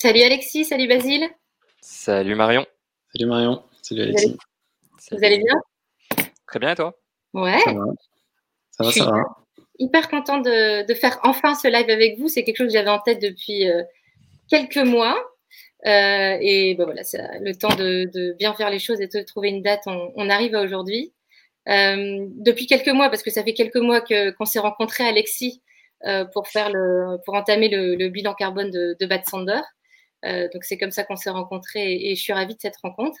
Salut Alexis, salut Basile. Salut Marion. Salut Marion. Salut Alexis. Vous allez, bien? Très bien et toi? Ouais. Ça va, ça va. Ça va. Hyper contente de, faire enfin ce live avec vous. C'est quelque chose que j'avais en tête depuis euh, quelques mois. Euh, et ben voilà, c'est le temps de, bien faire les choses et de trouver une date. On, arrive à aujourd'hui. Euh, depuis quelques mois, parce que ça fait quelques mois qu'on s'est rencontrés, Alexis, pour faire le, pour entamer le, bilan carbone de, de Bad Sander. Euh, donc c'est comme ça qu'on s'est rencontrés et, je suis ravie de cette rencontre.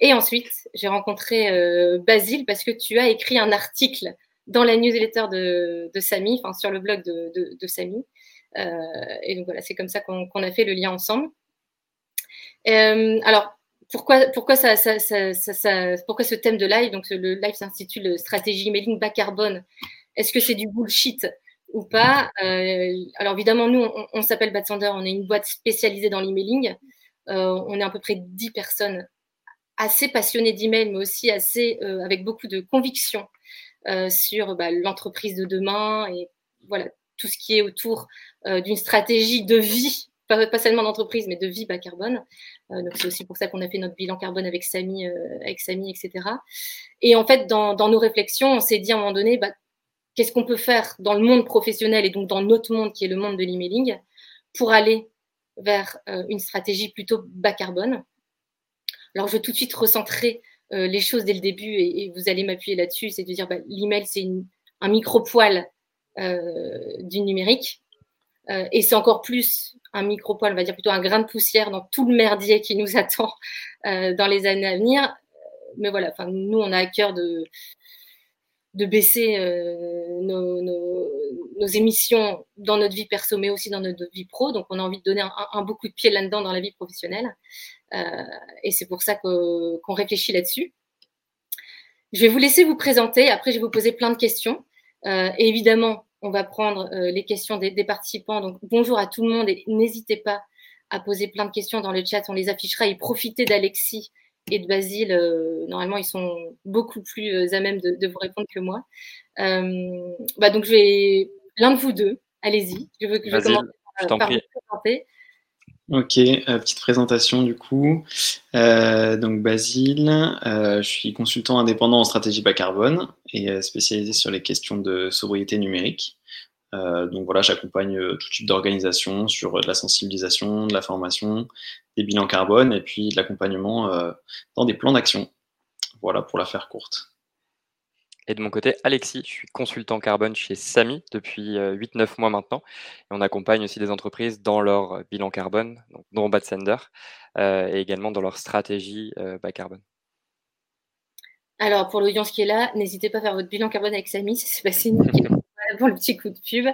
Et ensuite, j'ai rencontré euh, Basile parce que tu as écrit un article dans la newsletter de, Samy, enfin sur le blog de, Samy. Euh, et donc voilà, c'est comme ça qu'on a fait le lien ensemble. alors, pourquoi, pourquoi, pourquoi ce thème de live? Donc, le live s'intitule Stratégie emailing bas carbone. Est-ce que c'est du bullshit? Ou pas. Euh, alors évidemment, nous, on, s'appelle Batsander, on est une boîte spécialisée dans l'emailing. Euh, on est à peu près 10 personnes assez passionnées d'email, mais aussi assez euh, avec beaucoup de conviction sur bah, l'entreprise de demain et voilà tout ce qui est autour d'une stratégie de vie, pas, seulement d'entreprise, mais de vie bas carbone. donc c'est aussi pour ça qu'on a fait notre bilan carbone avec Samy, avec Samy, etc. Et en fait, dans, nos réflexions, on s'est dit à un moment donné, bah, qu'est-ce qu'on peut faire dans le monde professionnel et donc dans notre monde qui est le monde de l'emailing pour aller vers euh, une stratégie plutôt bas carbone. Alors, je vais tout de suite recentrer euh, les choses dès le début et, vous allez m'appuyer là-dessus, c'est de dire bah, l'email, c'est un micro-poil euh, du numérique et c'est encore plus un micro-poil, on va dire plutôt un grain de poussière dans tout le merdier qui nous attend dans les années à venir. Mais voilà, nous, on a à cœur de, de baisser euh, nos, émissions dans notre vie perso, mais aussi dans notre vie pro. Donc, on a envie de donner un, beaucoup de pied là-dedans dans la vie professionnelle. Euh, et c'est pour ça qu'on réfléchit là-dessus. Je vais vous laisser vous présenter. Après, je vais vous poser plein de questions. Euh, évidemment, on va prendre les questions des, des, participants. Donc, bonjour à tout le monde et n'hésitez pas à poser plein de questions dans le chat. On les affichera et profitez d'Alexis et de Basile, euh, normalement, ils sont beaucoup plus euh, à même de, vous répondre que moi. Euh, bah, donc, je vais. L'un de vous deux, allez-y. Je veux que je commence par, par vous présenter. Ok, petite présentation du coup. donc Basile, je suis consultant indépendant en stratégie bas carbone et spécialisé sur les questions de sobriété numérique. Donc voilà, j'accompagne tout type d'organisation sur de la sensibilisation, de la formation, des bilans carbone et puis de l'accompagnement euh, dans des plans d'action. Voilà pour la faire courte. Et de mon côté, Alexis, je suis consultant carbone chez Samy depuis 8-9 euh, mois maintenant. Et on accompagne aussi des entreprises dans leur euh, bilan carbone, donc dont Bad Sender, et également dans leur stratégie bas carbone. Alors, pour l'audience qui est là, n'hésitez pas à faire votre bilan carbone avec Samy, c'est passé pour le petit coup de pub.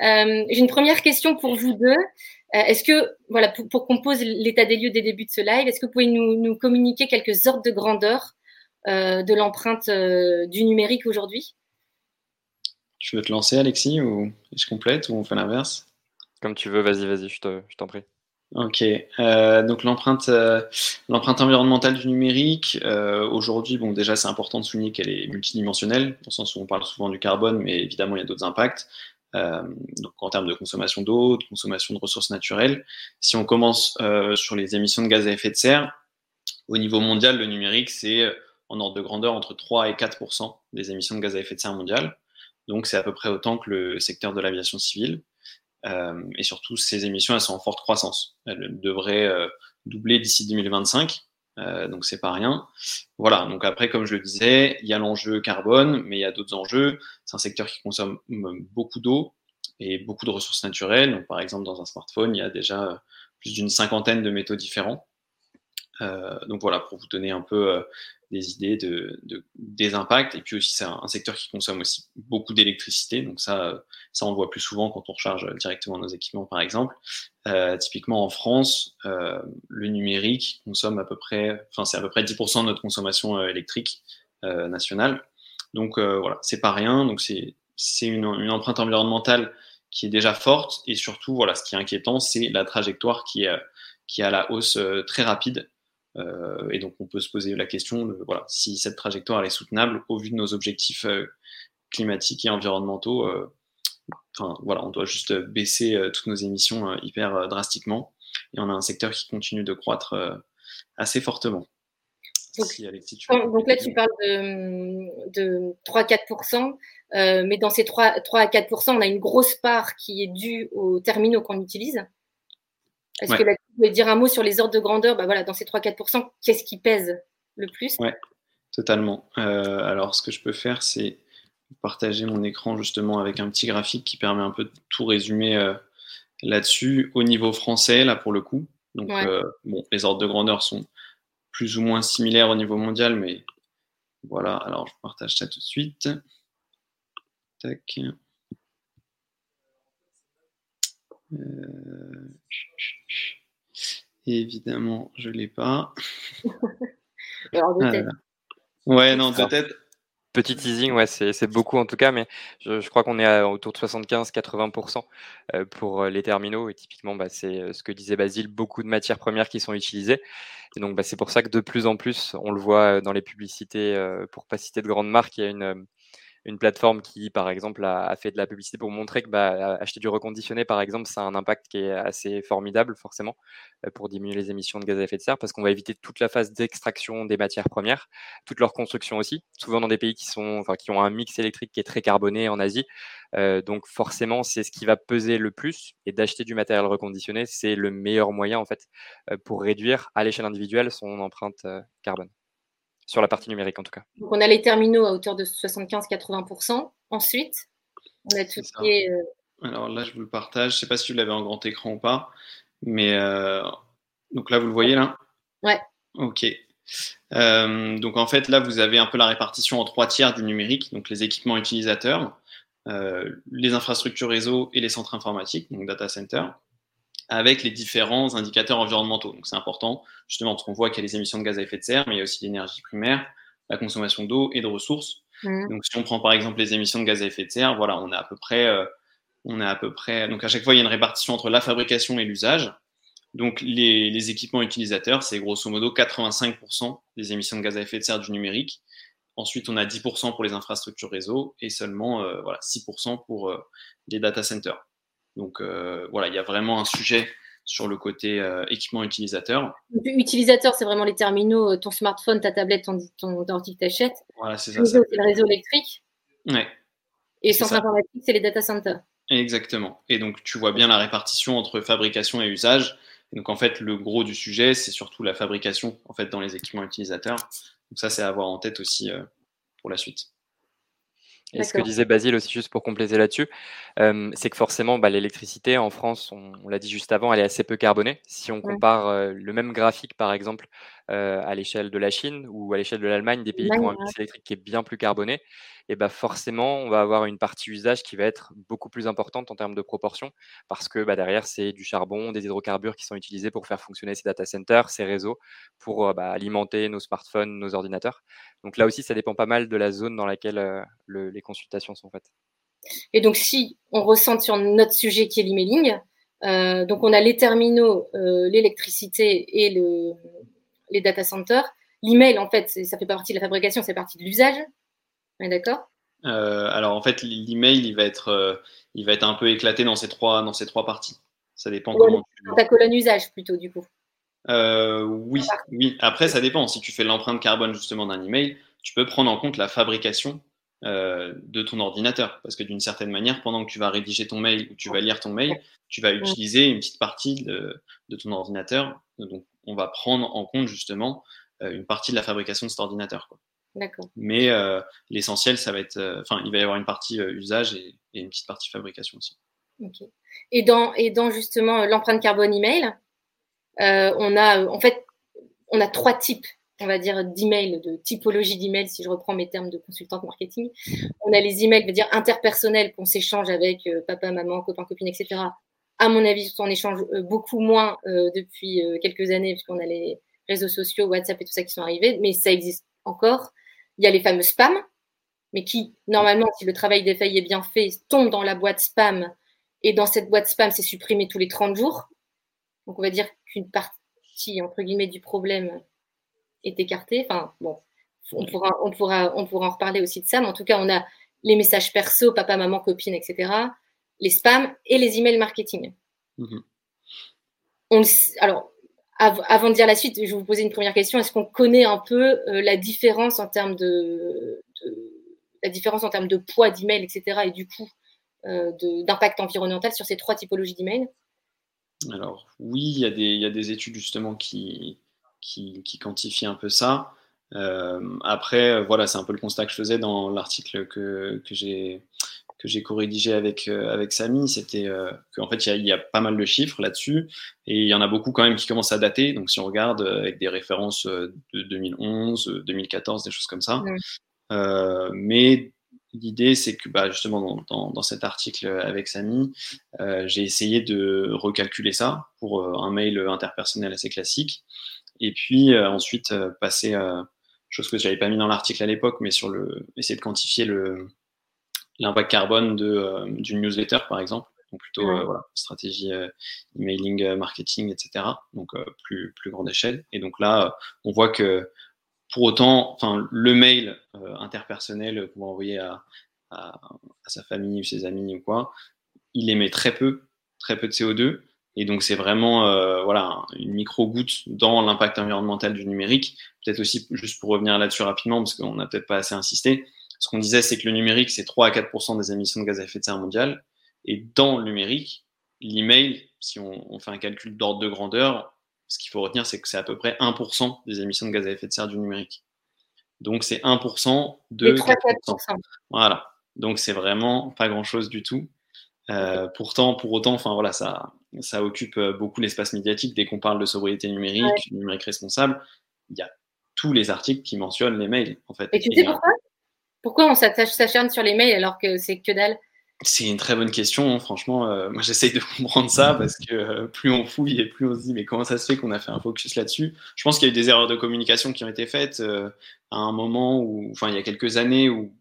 J'ai une première question pour vous deux. Euh, est-ce que, voilà, pour, qu'on pose l'état des lieux des débuts de ce live, est-ce que vous pouvez nous, communiquer quelques ordres de grandeur euh, de l'empreinte euh, du numérique aujourd'hui? Tu veux te lancer, Alexis, ou je complète, ou on fait l'inverse? Comme tu veux, vas-y, vas-y, je t'en prie. Ok, donc l'empreinte, l'empreinte environnementale du numérique, aujourd'hui, bon, déjà, c'est important de souligner qu'elle est multidimensionnelle, dans le sens où on parle souvent du carbone, mais évidemment, il y a d'autres impacts. Euh, donc en termes de consommation d'eau, de consommation de ressources naturelles. Si on commence euh, sur les émissions de gaz à effet de serre, au niveau mondial, le numérique, c'est euh, en ordre de grandeur entre 3 et 4% des émissions de gaz à effet de serre mondiales. Donc c'est à peu près autant que le secteur de l'aviation civile. Euh, et surtout, ces émissions, elles sont en forte croissance. Elles devraient euh, doubler d'ici 2025. Euh, donc c'est pas rien. Voilà, donc après, comme je le disais, il y a l'enjeu carbone, mais il y a d'autres enjeux. C'est un secteur qui consomme beaucoup d'eau et beaucoup de ressources naturelles. Donc, par exemple, dans un smartphone, il y a déjà plus d'une cinquantaine de métaux différents. Euh, donc voilà, pour vous donner un peu euh, des idées de, des impacts. Et puis aussi, c'est un, secteur qui consomme aussi beaucoup d'électricité. Donc ça, ça, on le voit plus souvent quand on recharge directement nos équipements, par exemple. Euh, typiquement en France, le numérique consomme à peu près, enfin c'est à peu près 10% de notre consommation électrique nationale. Donc voilà, c'est pas rien. Donc c'est c'est une, une, empreinte environnementale qui est déjà forte. Et surtout, voilà, ce qui est inquiétant, c'est la trajectoire qui est, qui est à la hausse très rapide. Euh, et donc, on peut se poser la question voilà, si cette trajectoire est soutenable au vu de nos objectifs euh, climatiques et environnementaux. Euh, enfin, voilà, on doit juste baisser toutes nos émissions hyper drastiquement. et on a un secteur qui continue de croître assez fortement. Donc, là, tu parles de, 3-4%, mais dans ces 3, à 4%, on a une grosse part qui est due aux terminaux qu'on utilise. Est-ce que là, tu pouvais dire un mot sur les ordres de grandeur bah voilà, Dans ces 3-4%, qu'est-ce qui pèse le plus? Oui, totalement. Euh, alors, ce que je peux faire, c'est partager mon écran justement avec un petit graphique qui permet un peu de tout résumer euh, là-dessus. Au niveau français, là, pour le coup, donc, euh, bon, les ordres de grandeur sont plus ou moins similaires au niveau mondial, mais voilà, alors je partage ça tout de suite. Tac. Euh, évidemment, je ne l'ai pas. Alors, de tête. Ouais, non, de tête. Petit teasing, ouais, c'est beaucoup en tout cas, mais je, crois qu'on est autour de 75-80% euh, pour euh, les terminaux. Et typiquement, bah, c'est ce que disait Basile, beaucoup de matières premières qui sont utilisées. Et donc, bah, c'est pour ça que de plus en plus, on le voit dans les publicités, pour pas citer de grandes marques, il y a une, une plateforme qui, par exemple, a, fait de la publicité pour montrer que bah, acheter du reconditionné, par exemple, ça a un impact qui est assez formidable, forcément, euh, pour diminuer les émissions de gaz à effet de serre, parce qu'on va éviter toute la phase d'extraction des matières premières, toute leur construction aussi, souvent dans des pays qui, sont, enfin, qui ont un mix électrique qui est très carboné en Asie. Euh, donc forcément, c'est ce qui va peser le plus, et d'acheter du matériel reconditionné, c'est le meilleur moyen, en fait, euh, pour réduire à l'échelle individuelle son empreinte carbone sur la partie numérique en tout cas. Donc on a les terminaux à hauteur de 75-80%. Ensuite, on a tout ce qui est. Euh, Alors là, je vous le partage. Je ne sais pas si vous l'avez en grand écran ou pas, mais euh, donc là, vous le voyez là? Ouais. Ok. Euh, donc en fait, là, vous avez un peu la répartition en trois tiers du numérique, donc les équipements utilisateurs, les infrastructures réseau et les centres informatiques, donc data center avec les différents indicateurs environnementaux. Donc c'est important, justement, parce qu'on voit qu'il y a les émissions de gaz à effet de serre, mais il y a aussi l'énergie primaire, la consommation d'eau et de ressources. Mmh. Donc si on prend par exemple les émissions de gaz à effet de serre, voilà, on a à peu près, euh, on a à peu près, donc à chaque fois il y a une répartition entre la fabrication et l'usage. Donc les, les, équipements utilisateurs, c'est grosso modo 85% des émissions de gaz à effet de serre du numérique. Ensuite, on a 10% pour les infrastructures réseau et seulement euh, voilà, 6% pour euh, les data centers. Donc euh, voilà, il y a vraiment un sujet sur le côté euh, équipement utilisateur. Utilisateur, c'est vraiment les terminaux, euh, ton smartphone, ta tablette, ton, ton ordi que tu achètes. Voilà, c'est ça. C'est le réseau électrique. Ouais. Et centre informatique, c'est les data centers. Exactement. Et donc, tu vois bien la répartition entre fabrication et usage. donc, en fait, le gros du sujet, c'est surtout la fabrication en fait, dans les équipements utilisateurs. Donc, ça, c'est à avoir en tête aussi pour la suite. Et ce que disait Basile aussi, juste pour compléter là-dessus, c'est que forcément, bah, l'électricité en France, on, l'a dit juste avant, elle est assez peu carbonée. Si on compare le même graphique, par exemple, à l'échelle de la Chine ou à l'échelle de l'Allemagne, des pays qui ont un mix électrique qui est bien plus carboné, et bah forcément, on va avoir une partie usage qui va être beaucoup plus importante en termes de proportion, parce que bah, derrière, c'est du charbon, des hydrocarbures qui sont utilisés pour faire fonctionner ces data centers, ces réseaux, pour bah, alimenter nos smartphones, nos ordinateurs. Donc là aussi, ça dépend pas mal de la zone dans laquelle les consultations sont faites. Et donc, si on ressent sur notre sujet qui est l'emailing, euh, donc on a les terminaux, euh, l'électricité et le, les data centers. L'email, en fait, ça fait pas partie de la fabrication, c'est partie de l'usage. D'accord? Euh, Alors, en fait, l'email, il va être, il va être un peu éclaté dans ces trois, dans ces trois parties. Ça dépend comment. Dans ta colonne usage plutôt, du coup. oui, oui. Après, ça dépend. Si tu fais l'empreinte carbone justement d'un email, tu peux prendre en compte la fabrication euh, de ton ordinateur. Parce que d'une certaine manière, pendant que tu vas rédiger ton mail ou tu vas lire ton mail, tu vas utiliser une petite partie de, ton ordinateur. Donc, on va prendre en compte justement euh, une partie de la fabrication de cet ordinateur. D'accord. Mais euh, l'essentiel, ça va être, enfin, il va y avoir une partie usage et, une petite partie fabrication aussi. Et dans et dans justement l'empreinte carbone email, on a en fait on a trois types on va dire, d'emails, de typologie d'emails, si je reprends mes termes de consultante marketing. On a les emails, veut dire interpersonnels qu'on s'échange avec euh, papa, maman, copain, copine, etc. À mon avis, on échange euh, beaucoup moins euh, depuis quelques années, puisqu'on a les réseaux sociaux, WhatsApp et tout ça qui sont arrivés, mais ça existe encore. Il y a les fameux spams, mais qui, normalement, si le travail des est bien fait, tombent dans la boîte spam, et dans cette boîte spam, c'est supprimé tous les 30 jours. Donc, on va dire qu'une partie, entre guillemets, du problème est écarté. Enfin, bon, on pourra, on, pourra, on pourra en reparler aussi de ça, mais en tout cas, on a les messages perso, papa, maman, copine, etc., les spams et les emails marketing. Mhm. on, alors, avant de dire la suite, je vais vous poser une première question. Est-ce qu'on connaît un peu la différence en termes de, la différence en termes de poids d'email, etc., et du coup d'impact environnemental sur ces trois typologies d'email Alors oui, il y, a des, il y, a des études justement qui, qui, qui quantifient un peu ça. Euh, après, voilà, c'est un peu le constat que je faisais dans l'article que, que j'ai que j'ai co-rédigé avec, euh, avec Samy, c'était euh, qu'en fait, il y, y, a pas mal de chiffres là-dessus, et il y en a beaucoup quand même qui commencent à dater. Donc, si on regarde avec des références de 2011, 2014, des choses comme ça. Euh, mais l'idée, c'est que bah, justement, dans, dans, dans, cet article avec Samy, euh, j'ai essayé de recalculer ça pour un mail interpersonnel assez classique, et puis ensuite passer chose que je n'avais pas mis dans l'article à l'époque, mais sur le, essayer de quantifier le, l'impact carbone de, euh, d'une newsletter, par exemple. Donc plutôt euh, voilà, stratégie euh, emailing, marketing, etc. Donc plus, plus grande échelle. Et donc là, on voit que pour autant, enfin, le mail interpersonnel qu'on va envoyer à, à, à, sa famille ou ses amis ou quoi, il émet très peu, très peu de CO2. Et donc c'est vraiment euh, voilà une micro goutte dans l'impact environnemental du numérique. Peut-être aussi juste pour revenir là-dessus rapidement parce qu'on n'a peut-être pas assez insisté. Ce qu'on disait, c'est que le numérique, c'est 3 à 4% des émissions de gaz à effet de serre mondiales. Et dans le numérique, l'email, si on, on, fait un calcul d'ordre de grandeur, ce qu'il faut retenir, c'est que c'est à peu près 1% des émissions de gaz à effet de serre du numérique. Donc c'est 1% de 3 4%. Voilà. Donc c'est vraiment pas grand-chose du tout. Euh, pourtant, pour autant, enfin voilà, ça, ça occupe beaucoup l'espace médiatique. Dès qu'on parle de sobriété numérique, ouais. numérique responsable, il y a tous les articles qui mentionnent les mails. En fait. Et tu sais pourquoi? Pourquoi on s'acharne sur les mails alors que c'est que dalle? C'est une très bonne question, hein. franchement. Euh, moi, j'essaye de comprendre ça parce que euh, plus on fouille et plus on se dit mais comment ça se fait qu'on a fait un focus là-dessus? Je pense qu'il y a eu des erreurs de communication qui ont été faites euh, à un moment où, enfin, il y a quelques années où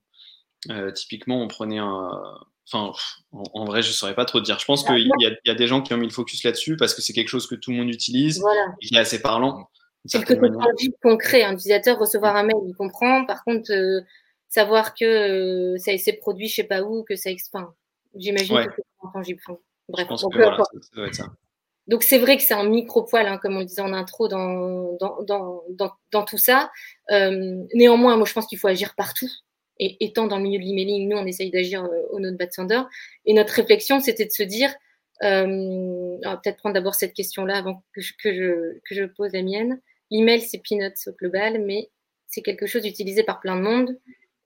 euh, typiquement on prenait un. Enfin, en, vrai, je ne saurais pas trop dire. Je pense qu'il y, y, a des gens qui ont mis le focus là-dessus parce que c'est quelque chose que tout le monde utilise voilà. et qui est assez parlant. C'est le côté tangible concret. Un utilisateur recevoir un mail, il comprend. Par contre, euh, savoir que euh, ça s'est produit je sais pas où, que ça expand. J'imagine ouais. que c'est intangible. Bref, donc, voilà, ça, ça donc c'est vrai que c'est un micro-poil, hein, comme on le disait en intro, dans, dans, dans, dans, dans tout ça. Euh, néanmoins, moi je pense qu'il faut agir partout. Et étant dans le milieu de l'emailing, nous on essaye d'agir euh, au nom de Bad Sander. Et notre réflexion, c'était de se dire, euh, peut-être prendre d'abord cette question-là avant que je, que, je, que je pose la mienne. L'email, c'est peanuts au global, mais c'est quelque chose utilisé par plein de monde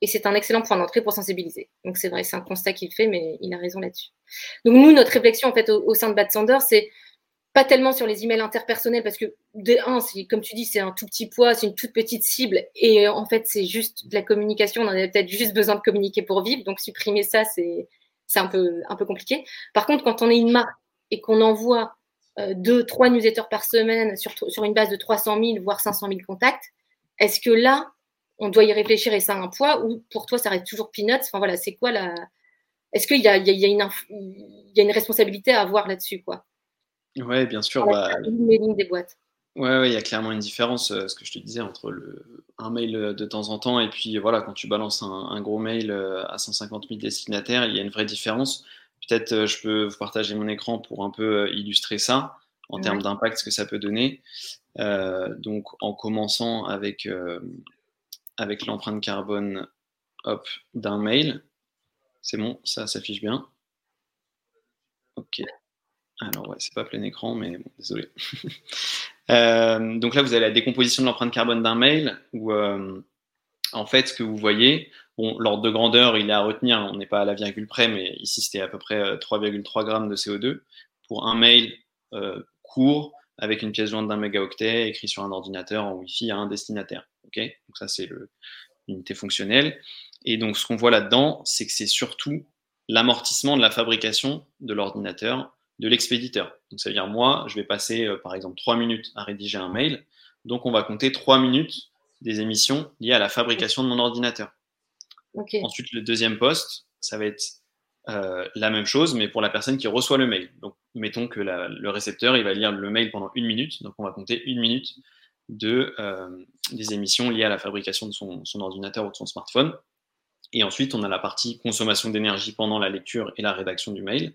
et c'est un excellent point d'entrée pour sensibiliser. Donc c'est vrai, c'est un constat qu'il fait, mais il a raison là-dessus. Donc nous, notre réflexion en fait au, au sein de Bad Sander, c'est pas tellement sur les emails interpersonnels parce que de un, comme tu dis, c'est un tout petit poids, c'est une toute petite cible et en fait c'est juste de la communication. On en a peut-être juste besoin de communiquer pour vivre, donc supprimer ça c'est c'est un peu un peu compliqué. Par contre, quand on est une marque et qu'on envoie euh, deux, trois newsletters par semaine sur sur une base de 300 000 voire 500 000 contacts, est-ce que là on doit y réfléchir et ça a un poids ou pour toi ça reste toujours peanuts? Enfin voilà, c'est quoi la. Est-ce qu'il y a, il y, a, il y, a une il y a une responsabilité à avoir là-dessus quoi? Ouais, bien sûr. Bah, des boîtes. Ouais, il y a clairement une différence, euh, ce que je te disais, entre le, un mail euh, de temps en temps et puis voilà, quand tu balances un, un gros mail euh, à 150 000 destinataires, il y a une vraie différence. Peut-être je peux vous partager mon écran pour un peu illustrer ça en ouais. termes d'impact, ce que ça peut donner. Euh, donc, en commençant avec euh, avec l'empreinte carbone d'un mail. C'est bon, ça s'affiche bien. Ok. Alors ouais, c'est pas plein écran, mais bon, désolé. euh, donc là, vous avez la décomposition de l'empreinte carbone d'un mail, où euh, en fait, ce que vous voyez, bon, l'ordre de grandeur, il est à retenir, on n'est pas à la virgule près, mais ici, c'était à peu près 3,3 euh, grammes de CO2 pour un mail court avec une pièce jointe d'un mégaoctet écrit sur un ordinateur en Wi-Fi à un destinataire. Donc ça, c'est l'unité fonctionnelle. Et donc, ce qu'on voit là-dedans, c'est que c'est surtout l'amortissement de la fabrication de l'ordinateur de l'expéditeur. Donc, ça veut dire, moi, je vais passer, euh, par exemple, trois minutes à rédiger un mail. Donc, on va compter trois minutes des émissions liées à la fabrication de mon ordinateur. Okay. Ensuite, le deuxième poste, ça va être euh, la même chose, mais pour la personne qui reçoit le mail. Donc, mettons que la, le récepteur, il va lire le mail pendant une minute. Donc, on va compter une minute de, euh, des émissions liées à la fabrication de son, son, ordinateur ou de son smartphone. Et ensuite, on a la partie consommation d'énergie pendant la lecture et la rédaction du mail.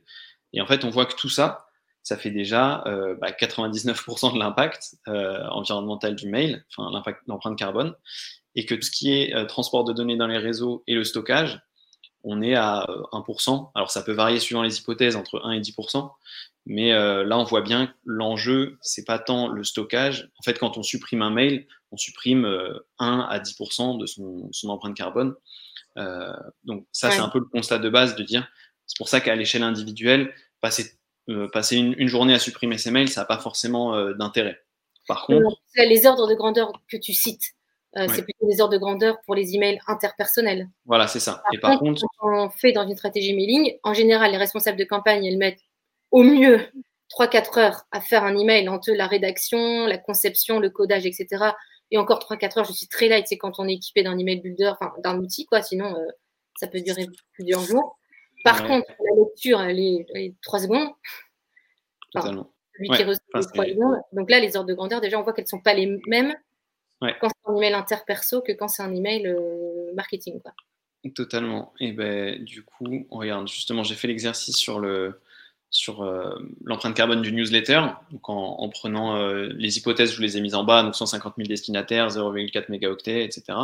Et en fait, on voit que tout ça, ça fait déjà 99% bah, de l'impact environnemental du mail, enfin l'empreinte carbone, et que tout ce qui est transport de données dans les réseaux et le stockage, on est à 1%. Alors ça peut varier suivant les hypothèses, entre 1 et 10%, mais là on voit bien l'enjeu, c'est pas tant le stockage. En fait, quand on supprime un mail, on supprime 1 à 10% de son, empreinte carbone. donc ça, c'est un peu le constat de base de dire, c'est pour ça qu'à l'échelle individuelle, passer euh, passer une, journée à supprimer ses mails, ça n'a pas forcément euh, d'intérêt. Par contre, les ordres de grandeur que tu cites, euh, c'est plutôt les ordres de grandeur pour les emails interpersonnels. Voilà, c'est ça. et par contre, quand on fait dans une stratégie mailing, en général, les responsables de campagne, elles mettent au mieux 3-4 heures à faire un email entre la rédaction, la conception, le codage, etc. Et encore 3-4 heures, je suis très light, c'est quand on est équipé d'un email builder, enfin d'un outil, quoi. Sinon, ça peut durer plusieurs jours. Par contre, la lecture, elle est, 3 secondes. Celui qui reçoit 3 secondes. Donc là, les ordres de grandeur, déjà, on voit qu'elles ne sont pas les mêmes quand c'est un email interperso que quand c'est un email euh, marketing. Quoi. Totalement. Et ben, du coup, on regarde, justement, j'ai fait l'exercice sur le sur euh, l'empreinte carbone du newsletter, donc en, prenant euh, les hypothèses, je vous les ai mises en bas, donc 150 000 destinataires, 0,4 mégaoctets, etc.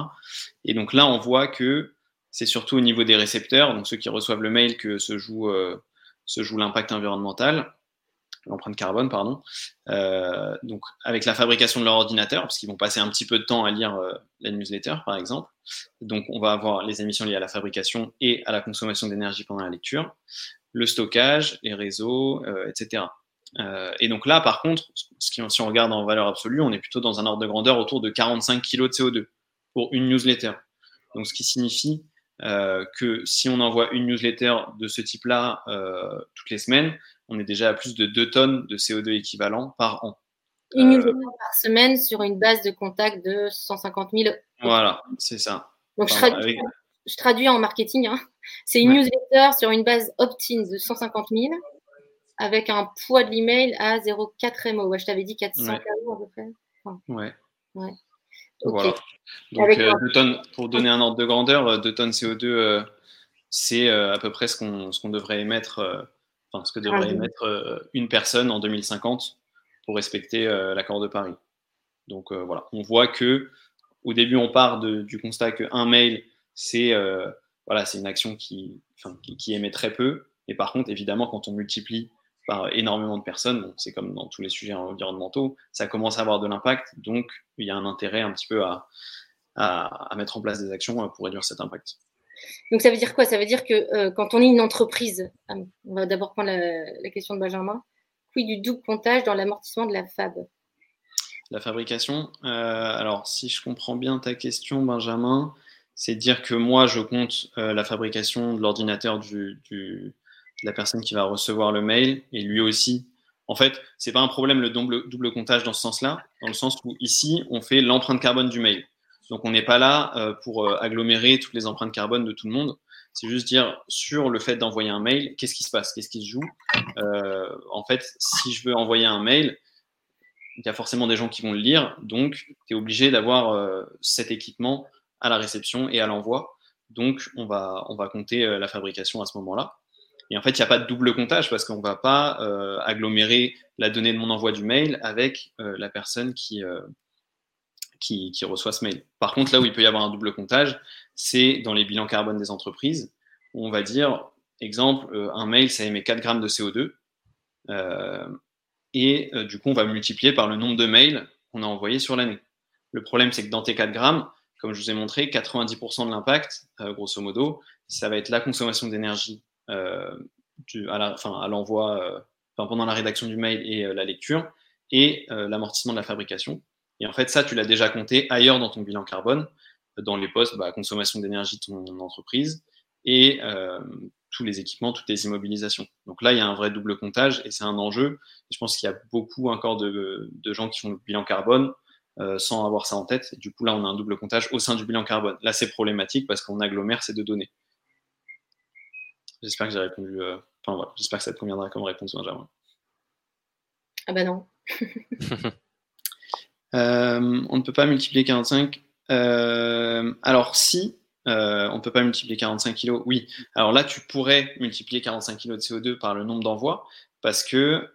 Et donc là, on voit que c'est surtout au niveau des récepteurs, donc ceux qui reçoivent le mail, que se joue, euh, joue l'impact environnemental, l'empreinte carbone, pardon. Euh, donc avec la fabrication de leur ordinateur, parce qu'ils vont passer un petit peu de temps à lire euh, la newsletter, par exemple. Donc on va avoir les émissions liées à la fabrication et à la consommation d'énergie pendant la lecture, le stockage, les réseaux, etc. et donc là, par contre, si on regarde en valeur absolue, on est plutôt dans un ordre de grandeur autour de 45 kg de CO2 pour une newsletter. Donc ce qui signifie euh, que si on envoie une newsletter de ce type-là euh, toutes les semaines, on est déjà à plus de 2 tonnes de CO2 équivalent par an. Une euh, newsletter par semaine sur une base de contact de 150 000. Voilà, c'est ça. Donc je, traduis, en marketing. Hein. C'est une newsletter sur une base opt-in de 150 000 avec un poids de l'email à 0,4 MO. je t'avais dit 400 ouais. à peu près. ouais. ouais. Voilà. Donc, euh, tonnes, pour donner un ordre de grandeur, 2 euh, tonnes CO2, euh, c'est à peu près ce qu'on devrait émettre, enfin, ce que devrait émettre une personne en 2050 pour respecter l'accord de Paris. Donc voilà, on voit que au début, on part du constat qu'un mail, c'est voilà, une action qui, qui, qui, émet très peu. Et par contre, évidemment, quand on multiplie par énormément de personnes, c'est comme dans tous les sujets environnementaux, ça commence à avoir de l'impact, donc il y a un intérêt un petit peu à, à, mettre en place des actions euh, pour réduire cet impact. Donc ça veut dire quoi? Ça veut dire que euh, quand on est une entreprise, ah, on va d'abord prendre la, question de Benjamin, puis du double comptage dans l'amortissement de la fab? La fabrication, euh, alors si je comprends bien ta question Benjamin, c'est dire que moi je compte la fabrication de l'ordinateur du, du, la personne qui va recevoir le mail et lui aussi. En fait, c'est pas un problème le double, double comptage dans ce sens-là, dans le sens où ici, on fait l'empreinte carbone du mail. Donc, on n'est pas là euh, pour euh, agglomérer toutes les empreintes carbone de tout le monde. C'est juste dire sur le fait d'envoyer un mail, qu'est-ce qui se passe, qu'est-ce qui se joue? Euh, en fait, si je veux envoyer un mail, il y a forcément des gens qui vont le lire, donc tu es obligé d'avoir cet équipement à la réception et à l'envoi. Donc, on va, on va compter la fabrication à ce moment-là. Et en fait, il n'y a pas de double comptage parce qu'on ne va pas euh, agglomérer la donnée de mon envoi du mail avec euh, la personne qui, euh, qui, reçoit ce mail. Par contre, là où il peut y avoir un double comptage, c'est dans les bilans carbone des entreprises. On va dire, exemple, un mail, ça émet 4 grammes de CO2. et du coup, on va multiplier par le nombre de mails qu'on a envoyés sur l'année. Le problème, c'est que dans tes 4 grammes, comme je vous ai montré, 90% de l'impact, grosso modo, ça va être la consommation d'énergie euh, à l'envoi, euh, pendant la rédaction du mail et euh, la lecture, et l'amortissement de la fabrication. Et en fait, ça, tu l'as déjà compté ailleurs dans ton bilan carbone, dans les postes, bah, consommation d'énergie de ton entreprise et tous les équipements, toutes les immobilisations. Donc là, il y a un vrai double comptage et c'est un enjeu. je pense qu'il y a beaucoup encore de, de, gens qui font le bilan carbone sans avoir ça en tête. Et du coup, là, on a un double comptage au sein du bilan carbone. Là, c'est problématique parce qu'on agglomère ces deux données. J'espère que j'ai répondu. Euh, enfin voilà, j'espère que ça te conviendra comme réponse, Benjamin. Ah bah non. Euh, on ne peut pas multiplier 45. Euh, alors si, on ne peut pas multiplier 45 kg, oui. Alors là, tu pourrais multiplier 45 kg de CO2 par le nombre d'envois. parce que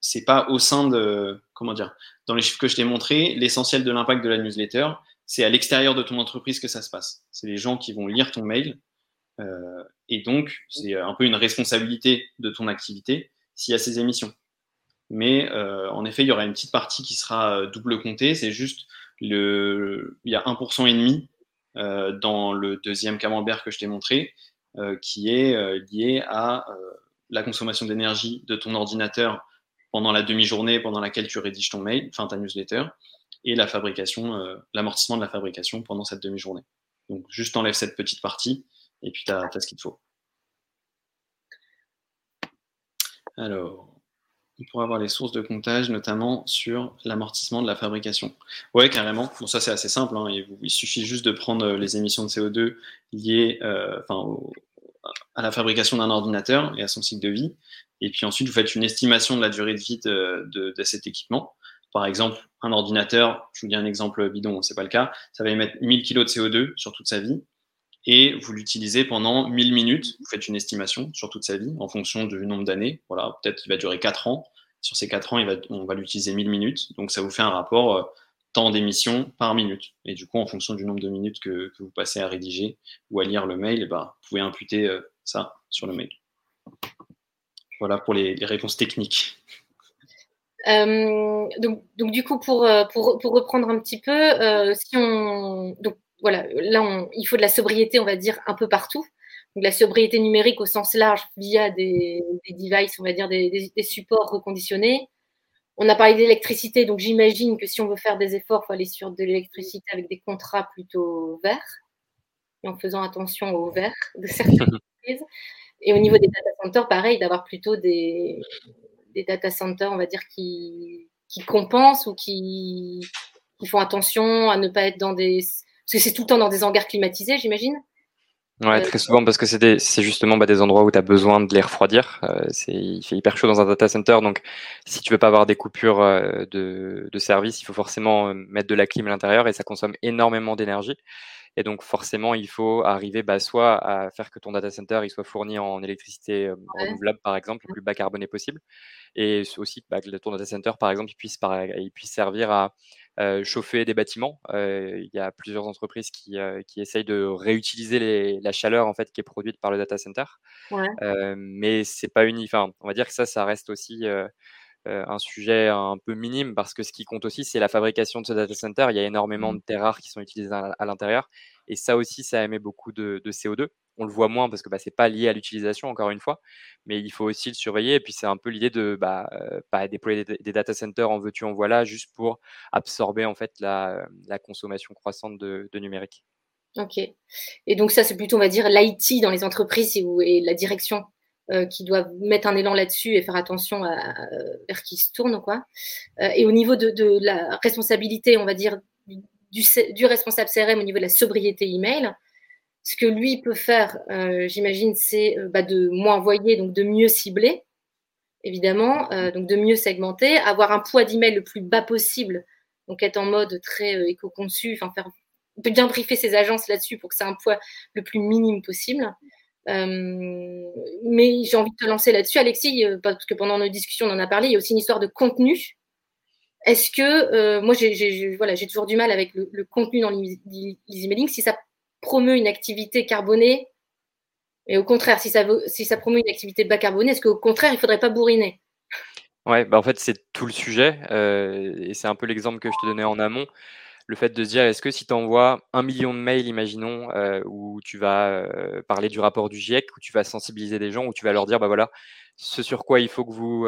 c'est pas au sein de, comment dire, dans les chiffres que je t'ai montrés, l'essentiel de l'impact de la newsletter, c'est à l'extérieur de ton entreprise que ça se passe. C'est les gens qui vont lire ton mail. Euh, et donc, c'est un peu une responsabilité de ton activité s'il y a ces émissions. Mais euh, en effet, il y aura une petite partie qui sera euh, double comptée. C'est juste, le, il y a 1% et demi euh, dans le deuxième camembert que je t'ai montré, euh, qui est lié à la consommation d'énergie de ton ordinateur pendant la demi-journée pendant laquelle tu rédiges ton mail, enfin ta newsletter, et la fabrication, euh, l'amortissement de la fabrication pendant cette demi-journée. Donc juste enlève cette petite partie et puis tu as, ce qu'il te faut. Alors, on pourra avoir les sources de comptage, notamment sur l'amortissement de la fabrication. Ouais, carrément. Bon, ça c'est assez simple. Hein. Il, suffit juste de prendre les émissions de CO2 liées, euh, à la fabrication d'un ordinateur et à son cycle de vie. Et puis ensuite, vous faites une estimation de la durée de vie de, cet équipement. Par exemple, un ordinateur, je vous dis un exemple bidon, c'est pas le cas, ça va émettre 1000 kg de CO2 sur toute sa vie. Et vous l'utilisez pendant 1000 minutes. Vous faites une estimation sur toute sa vie en fonction du nombre d'années. Voilà, peut-être qu'il va durer 4 ans. Sur ces 4 ans, on va l'utiliser 1000 minutes. Donc ça vous fait un rapport euh, temps d'émission par minute. Et du coup, en fonction du nombre de minutes que, vous passez à rédiger ou à lire le mail, eh ben, vous pouvez imputer euh, ça sur le mail. Voilà pour les, réponses techniques. Euh, donc, du coup, pour, reprendre un petit peu, si on, voilà, là, il faut de la sobriété, on va dire, un peu partout. Donc, la sobriété numérique au sens large via des, des devices, on va dire, des, des supports reconditionnés, on a parlé d'électricité, donc j'imagine que si on veut faire des efforts, il faut aller sur de l'électricité avec des contrats plutôt verts, et en faisant attention aux verts de certaines entreprises. Et au niveau des data centers, pareil, d'avoir plutôt des, data centers, on va dire, qui, compensent ou qui, qui, font attention à ne pas être dans des... Parce que c'est tout le temps dans des hangars climatisés, j'imagine. Ouais, très souvent parce que c'est justement bah, des endroits où tu as besoin de les refroidir. Euh, il fait hyper chaud dans un data center, donc si tu veux pas avoir des coupures euh, de, de, service, il faut forcément euh, mettre de la clim à l'intérieur et ça consomme énormément d'énergie. Et donc forcément, il faut arriver bah, soit à faire que ton data center il soit fourni en électricité renouvelable, par exemple, le plus bas carboné possible, et aussi bah, que ton data center, par exemple, il puisse, il puisse servir à euh, chauffer des bâtiments. Il y a plusieurs entreprises qui, qui essayent de réutiliser les, la chaleur en fait qui est produite par le data center. mais c'est pas uni. Enfin, on va dire que ça, ça reste aussi un sujet un peu minime parce que ce qui compte aussi, c'est la fabrication de ce data center. Il y a énormément mmh. de terres rares qui sont utilisées à, l'intérieur. Et ça aussi, ça émet beaucoup de, de CO2 on le voit moins parce que bah, ce n'est pas lié à l'utilisation, encore une fois, mais il faut aussi le surveiller. Et puis, c'est un peu l'idée de bah, pas déployer des, data centers en veux-tu, en voilà, juste pour absorber en fait la, consommation croissante de, numérique. Ok. Et donc, ça, c'est plutôt, va dire, l'IT dans les entreprises et, la direction qui doivent mettre un élan là-dessus et faire attention à, vers qui se tourne. Et au niveau de, la responsabilité, on va dire, du, du, responsable CRM au niveau de la sobriété email, ce que lui peut faire, euh, j'imagine, c'est euh, bah, de moins envoyer, donc de mieux cibler, évidemment, euh, donc de mieux segmenter, avoir un poids d'email le plus bas possible, donc être en mode très éco-conçu, enfin faire, bien briefer ses agences là-dessus pour que c'est un poids le plus minime possible. mais j'ai envie de te lancer là-dessus, Alexis, parce que pendant nos discussions, on en a parlé, il y a aussi une histoire de contenu. Est-ce que, moi, j'ai toujours du mal avec le, le contenu dans l'emailing, si ça promeut une activité carbonée et au contraire, si ça, si ça promeut une activité bas carbonée, est-ce qu'au contraire, il ne faudrait pas bourriner? Ouais, bah en fait, c'est tout le sujet. Euh, et c'est un peu l'exemple que je te donnais en amont. Le fait de se dire, est-ce que si tu envoies un million de mails, imaginons, euh, où tu vas euh, parler du rapport du GIEC, où tu vas sensibiliser des gens, où tu vas leur dire, bah voilà, ce sur quoi il faut que vous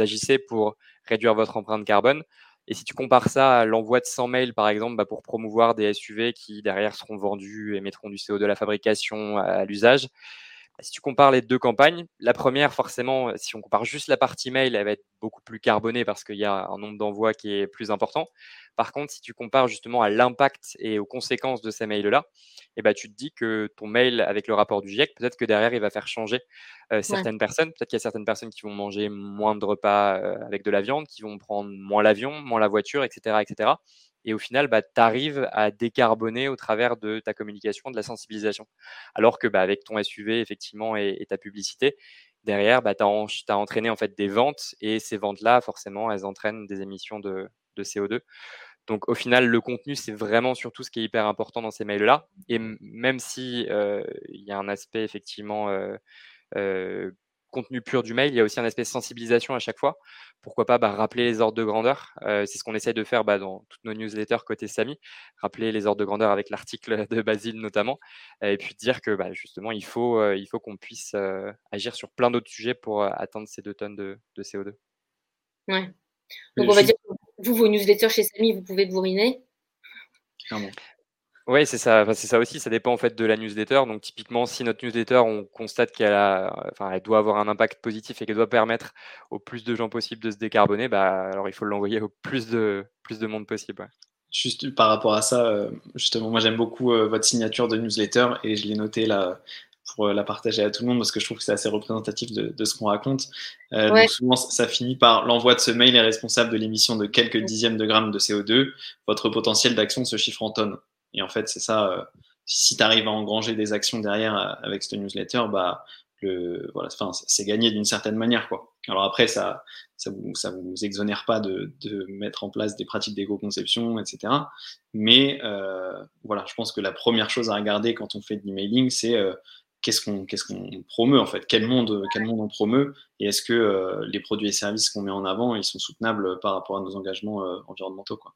agissez pour réduire votre empreinte carbone. Et si tu compares ça à l'envoi de 100 mails, par exemple, bah, pour promouvoir des SUV qui derrière seront vendus et mettront du CO2 à la fabrication, à l'usage, bah, si tu compares les deux campagnes, la première, forcément, si on compare juste la partie mail, elle va être beaucoup plus carbonée parce qu'il y a un nombre d'envois qui est plus important. Par contre, si tu compares justement à l'impact et aux conséquences de ces mails-là, eh ben, tu te dis que ton mail avec le rapport du GIEC, peut-être que derrière, il va faire changer euh, certaines personnes. Peut-être qu'il y a certaines personnes qui vont manger moins de repas euh, avec de la viande, qui vont prendre moins l'avion, moins la voiture, etc. etc. Et au final, bah, tu arrives à décarboner au travers de ta communication, de la sensibilisation. Alors que bah, avec ton SUV, effectivement, et, ta publicité, derrière, bah, tu as, entraîné en fait des ventes et ces ventes-là, forcément, elles entraînent des émissions de, CO2. Donc au final, le contenu, c'est vraiment surtout ce qui est hyper important dans ces mails-là. Et même si il y a un aspect effectivement contenu pur du mail, il y a aussi un aspect sensibilisation à chaque fois. Pourquoi pas bah, rappeler les ordres de grandeur C'est ce qu'on essaye de faire bah, dans toutes nos newsletters côté Samy, rappeler les ordres de grandeur avec l'article de Basile notamment, et puis dire que bah, justement, il faut, il faut qu'on puisse agir sur plein d'autres sujets pour atteindre ces deux tonnes de, CO2. Ouais. Donc on va dire vous, vos newsletters chez Samy, vous pouvez bourriner. Clairement. Oui, c'est ça. c'est ça aussi. Ça dépend en fait de la newsletter. Donc typiquement, si notre newsletter, on constate qu'elle a, enfin, elle doit avoir un impact positif et qu'elle doit permettre au plus de gens possible de se décarboner, bah, alors il faut l'envoyer au plus de plus de monde possible. Juste par rapport à ça, euh, justement, moi j'aime beaucoup euh, votre signature de newsletter et je l'ai noté là pour euh, la partager à tout le monde parce que je trouve que c'est assez représentatif de, ce qu'on raconte. donc souvent, ça finit par l'envoi de ce mail est responsable de l'émission de quelques dixièmes de grammes de CO2. Votre potentiel d'action se chiffre en tonnes. Et en fait, c'est ça. Euh, si tu arrives à engranger des actions derrière euh, avec cette newsletter, bah, le, voilà, c'est gagné d'une certaine manière. Quoi. Alors après, ça ça vous, ça vous exonère pas de, de mettre en place des pratiques d'éco-conception, etc. Mais euh, voilà, je pense que la première chose à regarder quand on fait de l'emailing, c'est qu'est-ce qu'on promeut en fait, quel monde, quel monde on promeut, et est-ce que les produits et services qu'on met en avant, ils sont soutenables par rapport à nos engagements environnementaux. Quoi?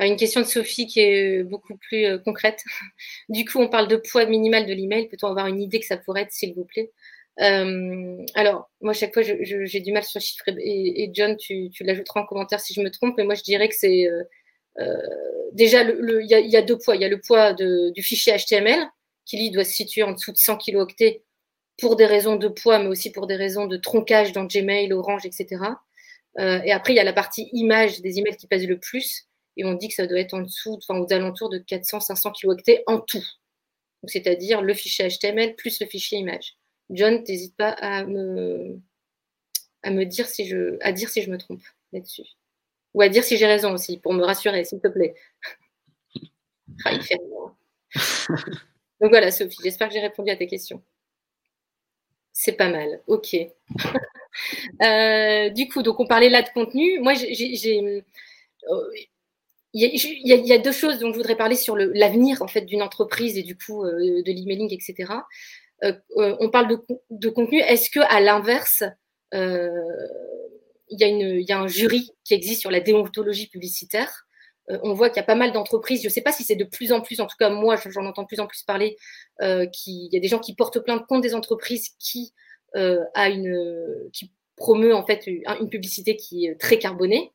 Une question de Sophie qui est beaucoup plus euh, concrète. Du coup, on parle de poids minimal de l'email. Peut-on avoir une idée que ça pourrait être, s'il vous plaît? Euh, Alors, moi, chaque fois, j'ai du mal sur le chiffre. Et, John, tu, l'ajouteras en commentaire si je me trompe. Mais moi, je dirais que c'est euh, déjà, il y, a deux poids. Il y a le poids du fichier HTML qui, doit se situer en dessous de 100 kilooctets pour des raisons de poids, mais aussi pour des raisons de tronquage dans Gmail, Orange, etc. et après, il y a la partie image des emails qui pèsent le plus et on dit que ça doit être en dessous, enfin aux alentours de 400-500 kilooctets en tout. C'est-à-dire le fichier HTML plus le fichier image. John, n'hésite pas à me, dire si je, me trompe là-dessus. Ou à dire si j'ai raison aussi, pour me rassurer, s'il te plaît. il fait Donc voilà, Sophie, j'espère que j'ai répondu à tes questions. C'est pas mal, ok. Euh, du coup, donc on parlait là de contenu. Moi, j'ai il y, a, deux choses dont je voudrais parler sur l'avenir en fait d'une entreprise et du coup euh, de l'emailing, etc. Euh, on parle de, contenu. Est-ce que à l'inverse, il y, a un jury qui existe sur la déontologie publicitaire? On voit qu'il y a pas mal d'entreprises. Je ne sais pas si c'est de plus en plus. En tout cas, moi, j'en entends de plus en plus parler. il y a des gens qui portent plainte contre des entreprises qui qui promeut en fait une publicité qui est très carbonée.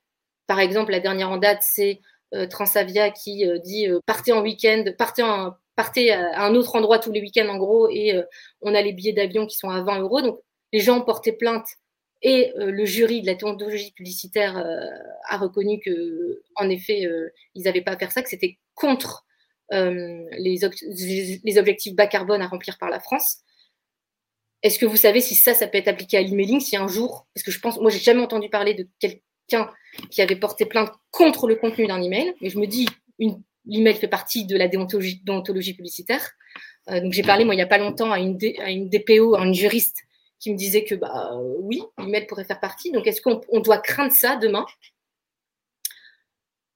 Par exemple, la dernière en date, c'est euh, Transavia qui euh, dit euh, partez en week-end, partez, partez à un autre endroit tous les week-ends en gros, et on a les billets d'avion qui sont à 20 euros. Donc les gens porté plainte et le jury de la théontologie publicitaire a reconnu que, en effet, ils n'avaient pas à faire ça, que c'était contre les, objectifs bas carbone à remplir par la France. Est-ce que vous savez si ça, ça peut être appliqué à l'emailing si un jour, parce que je pense, moi, j'ai jamais entendu parler de quelqu'un qui avait porté plainte contre le contenu d'un email. Et je me dis, l'email fait partie de la déontologie, déontologie publicitaire. Euh, donc j'ai parlé, moi, il n'y a pas longtemps, à une, à une DPO, à une juriste, qui me disait que, bah euh, oui, l'email pourrait faire partie. Donc est-ce qu'on doit craindre ça demain?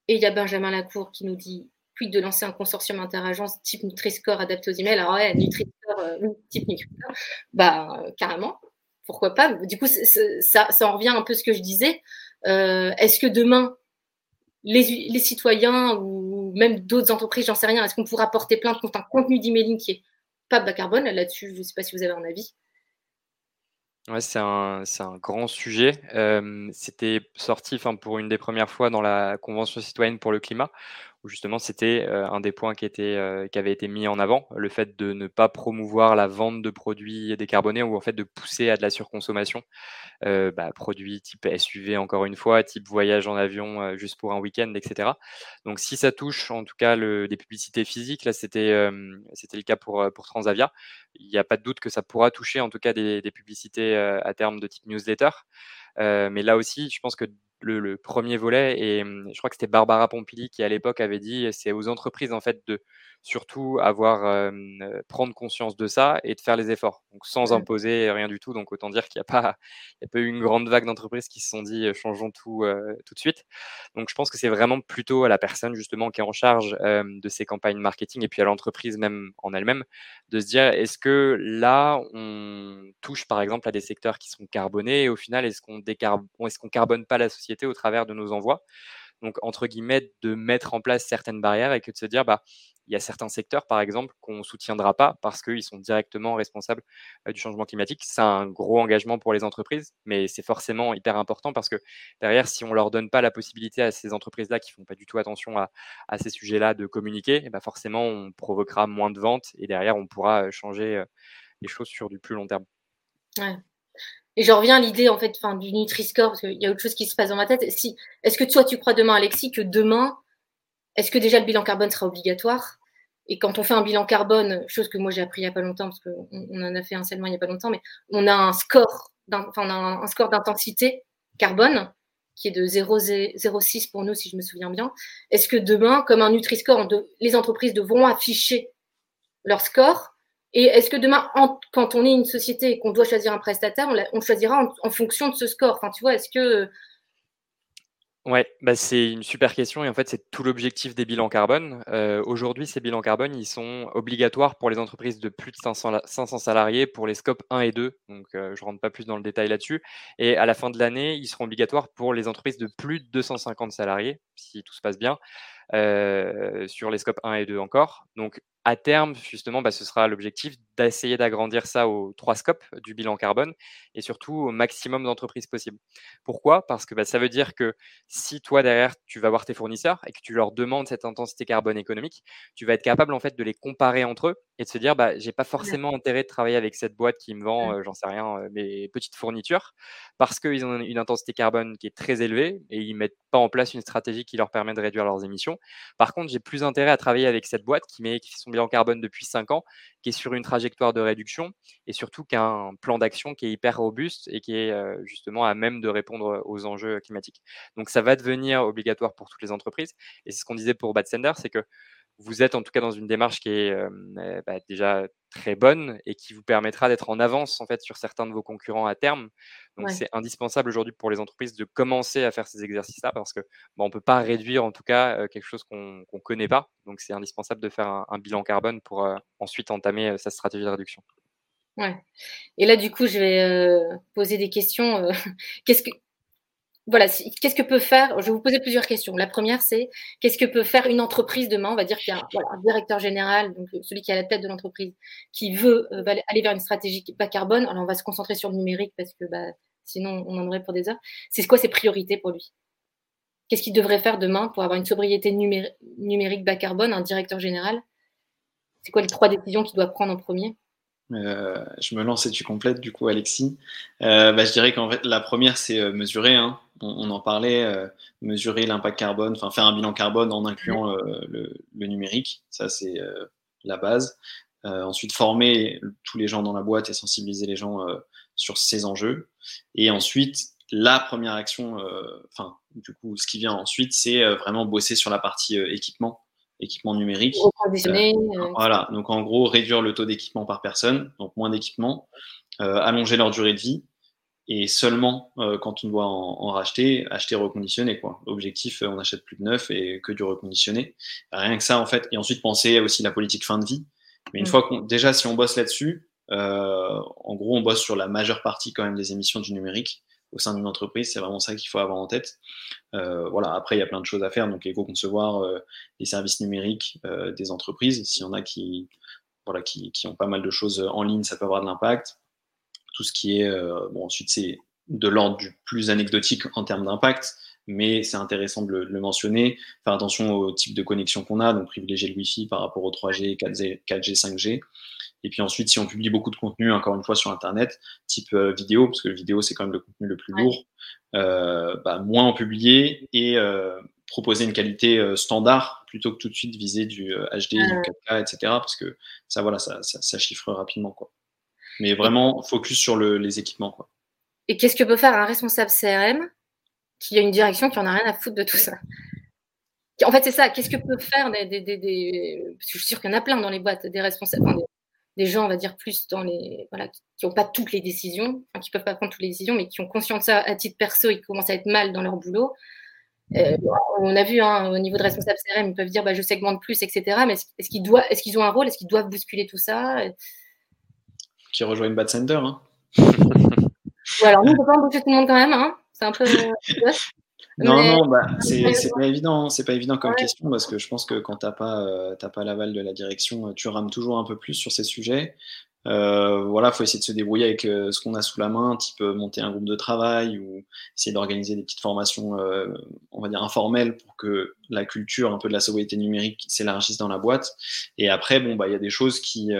Et il y a Benjamin Lacour qui nous dit, puis de lancer un consortium interagence type Nutri-Score adapté aux emails? Alors ouais, Nutri-Score, euh, type Nutri-Score, bah carrément, pourquoi pas? Du coup, ça, en revient un peu à ce que je disais. Euh, est-ce que demain, les, citoyens ou même d'autres entreprises, j'en sais rien, est-ce qu'on pourra porter plainte contre un contenu d'emailing qui est pas bas carbone? Là-dessus, je ne sais pas si vous avez un avis. Ouais, c'est un, un, grand sujet. C'était sorti pour une des premières fois dans la Convention citoyenne pour le climat, justement c'était euh, un des points qui, était, euh, qui avait été mis en avant, le fait de ne pas promouvoir la vente de produits décarbonés ou en fait de pousser à de la surconsommation, euh, bah, produits type SUV encore une fois, type voyage en avion juste pour un week-end, etc. Donc si ça touche en tout cas des publicités physiques, là c'était le cas pour, Transavia, il n'y a pas de doute que ça pourra toucher en tout cas des publicités à terme de type newsletter. mais là aussi, je pense que le, premier volet. Et mmh, je crois que c'était Barbara Pompili qui, à l'époque, avait dit c'est aux entreprises en fait de, surtout avoir prendre conscience de ça et de faire les efforts. Donc sans imposer rien du tout. Donc autant dire qu'il n'y a pas, il a pas eu une grande vague d'entreprises qui se sont dit changeons tout tout de suite. Donc je pense que c'est vraiment plutôt à la personne justement qui est en charge de ces campagnes marketing et puis à l'entreprise même en elle-même de se dire est-ce que là on touche par exemple à des secteurs qui sont carbonés et au final est-ce qu'on est-ce qu'on carbone pas la société au travers de nos envois? Donc entre guillemets de mettre en place certaines barrières et que de se dire bah il y a certains secteurs, par exemple, qu'on ne soutiendra pas parce qu'ils sont directement responsables euh, du changement climatique. C'est un gros engagement pour les entreprises, mais c'est forcément hyper important parce que derrière, si on ne leur donne pas la possibilité à ces entreprises-là qui ne font pas du tout attention à, ces sujets-là de communiquer, eh ben, forcément, on provoquera moins de ventes et derrière, on pourra euh, changer euh, les choses sur du plus long terme. Et je reviens à l'idée en fait, du Nutri-Score, parce qu'il y a autre chose qui se passe dans ma tête. Est-ce que toi, tu crois demain, Alexis, que demain, est-ce que déjà le bilan carbone sera obligatoire? Et quand on fait un bilan carbone, chose que moi j'ai appris il n'y a pas longtemps, parce qu'on on en a fait un seulement il n'y a pas longtemps, mais on a un score, enfin, un, score d'intensité carbone qui est de 0,06 pour nous, si je me souviens bien. Est-ce que demain, comme un Nutri-Score, les entreprises devront afficher leur score et est-ce que demain, quand on est une société et qu'on doit choisir un prestataire, on, choisira en, fonction de ce score? Enfin, tu vois, est-ce que. Ouais, bah c'est une super question et en fait, c'est tout l'objectif des bilans carbone. Euh, aujourd'hui, ces bilans carbone, ils sont obligatoires pour les entreprises de plus de 500, 500 salariés pour les scopes 1 et 2. Donc, euh, je ne rentre pas plus dans le détail là-dessus. Et à la fin de l'année, ils seront obligatoires pour les entreprises de plus de 250 salariés, si tout se passe bien, euh, sur les scopes 1 et 2 encore. Donc, à terme, justement, bah, ce sera l'objectif d'essayer d'agrandir ça aux trois scopes du bilan carbone et surtout au maximum d'entreprises possibles. Pourquoi? Parce que bah, ça veut dire que si toi, derrière, tu vas voir tes fournisseurs et que tu leur demandes cette intensité carbone économique, tu vas être capable en fait de les comparer entre eux et de se dire, bah, j'ai pas forcément intérêt de travailler avec cette boîte qui me vend, euh, j'en sais rien, euh, mes petites fournitures parce qu'ils ont une intensité carbone qui est très élevée et ils mettent pas en place une stratégie qui leur permet de réduire leurs émissions. Par contre, j'ai plus intérêt à travailler avec cette boîte qui, met, son bilan carbone depuis 5 ans, qui est sur une trajectoire de réduction et surtout qui a un plan d'action qui est hyper robuste et qui est euh, justement à même de répondre aux enjeux climatiques. Donc ça va devenir obligatoire pour toutes les entreprises. Et c'est ce qu'on disait pour Bad Sender, c'est que vous êtes en tout cas dans une démarche qui est euh, bah, déjà très bonne et qui vous permettra d'être en avance en fait sur certains de vos concurrents à terme. Donc c'est indispensable aujourd'hui pour les entreprises de commencer à faire ces exercices-là parce que bon, on peut pas réduire en tout cas euh, quelque chose qu'on ne connaît pas. Donc c'est indispensable de faire un, bilan carbone pour euh, ensuite entamer sa stratégie de réduction. Ouais. Et là du coup je vais poser des questions. Qu'est-ce que voilà, qu'est-ce que peut faire Je vais vous poser plusieurs questions. La première, c'est qu'est-ce que peut faire une entreprise demain? On va dire qu'il y a un, directeur général, donc euh, celui qui est à la tête de l'entreprise, qui veut euh, aller vers une stratégie bas carbone. Alors, on va se concentrer sur le numérique parce que bah, sinon, on en aurait pour des heures. C'est quoi ses priorités pour lui? Qu'est-ce qu'il devrait faire demain pour avoir une sobriété numérique bas carbone, un directeur général? C'est quoi les trois décisions qu'il doit prendre en premier? Euh, je me lance et tu complètes du coup Alexis. Bah, je dirais qu'en fait la première c'est mesurer, hein. On, en parlait, mesurer l'impact carbone, enfin faire un bilan carbone en incluant le, numérique, ça c'est la base. ensuite former tous les gens dans la boîte et sensibiliser les gens sur ces enjeux. Et ensuite la première action, enfin du coup ce qui vient ensuite c'est vraiment bosser sur la partie équipement équipement numérique. Euh, euh. voilà, donc en gros, réduire le taux d'équipement par personne, donc moins d'équipement, euh, allonger leur durée de vie, et seulement quand on doit en, racheter, acheter reconditionné. Quoi. Objectif, on achète plus de neuf et que du reconditionné. Rien que ça, en fait. Et ensuite, penser aussi la politique fin de vie. Mais une mm. fois qu'on, déjà, si on bosse là-dessus, en gros, on bosse sur la majeure partie quand même des émissions du numérique au sein d'une entreprise. C'est vraiment ça qu'il faut avoir en tête. Euh, voilà, après, il y a plein de choses à faire. Donc, éco-concevoir euh, les services numériques euh, des entreprises. S'il y en a qui, voilà, qui, qui, ont pas mal de choses en ligne, ça peut avoir de l'impact. Tout ce qui est, bon, ensuite, c'est de l'ordre du plus anecdotique en termes d'impact, mais c'est intéressant de le, mentionner. Faire attention au type de connexion qu'on a, donc privilégier le Wi-Fi par rapport au 3G, 4G, 4G 5G. Et puis ensuite, si on publie beaucoup de contenu, encore une fois, sur Internet, type euh, vidéo, parce que vidéo, c'est quand même le contenu le plus lourd, euh, bah, moins en publier et euh, proposer une qualité standard plutôt que tout de suite viser du HD, du 4K, etc. Parce que ça, voilà, ça, ça, chiffre rapidement. Quoi. Mais vraiment, focus sur le, les équipements. Quoi. Et qu'est-ce que peut faire un responsable CRM qui a une direction qui en a rien à foutre de tout ça? En fait, c'est ça. Qu'est-ce que peuvent faire des, des, des, que je suis sûre qu'il y en a plein dans les boîtes, des responsables, des, gens, on va dire, plus dans les. Voilà, qui n'ont pas toutes les décisions, enfin, qui ne peuvent pas prendre toutes les décisions, mais qui ont conscience de ça à titre perso, ils commencent à être mal dans leur boulot. Euh, on a vu hein, au niveau de responsables CRM, ils peuvent dire bah, je segmente plus, etc. Mais est-ce, qu'ils, est-ce qu'ils ont un rôle? Est-ce qu'ils doivent bousculer tout ça? Qui rejoignent Bad Center. Hein. alors nous, on peut pas embaucher tout le monde quand même. Hein. C'est un peu. non, non, bah, c'est, pas évident. C'est pas évident comme question parce que je pense que quand tu n'as pas, euh, pas l'aval de la direction, tu rames toujours un peu plus sur ces sujets. Euh, voilà, faut essayer de se débrouiller avec euh, ce qu'on a sous la main, type euh, monter un groupe de travail ou essayer d'organiser des petites formations, euh, on va dire informelles, pour que la culture un peu de la sobriété numérique s'élargisse dans la boîte. Et après, bon, bah, il y a des choses qui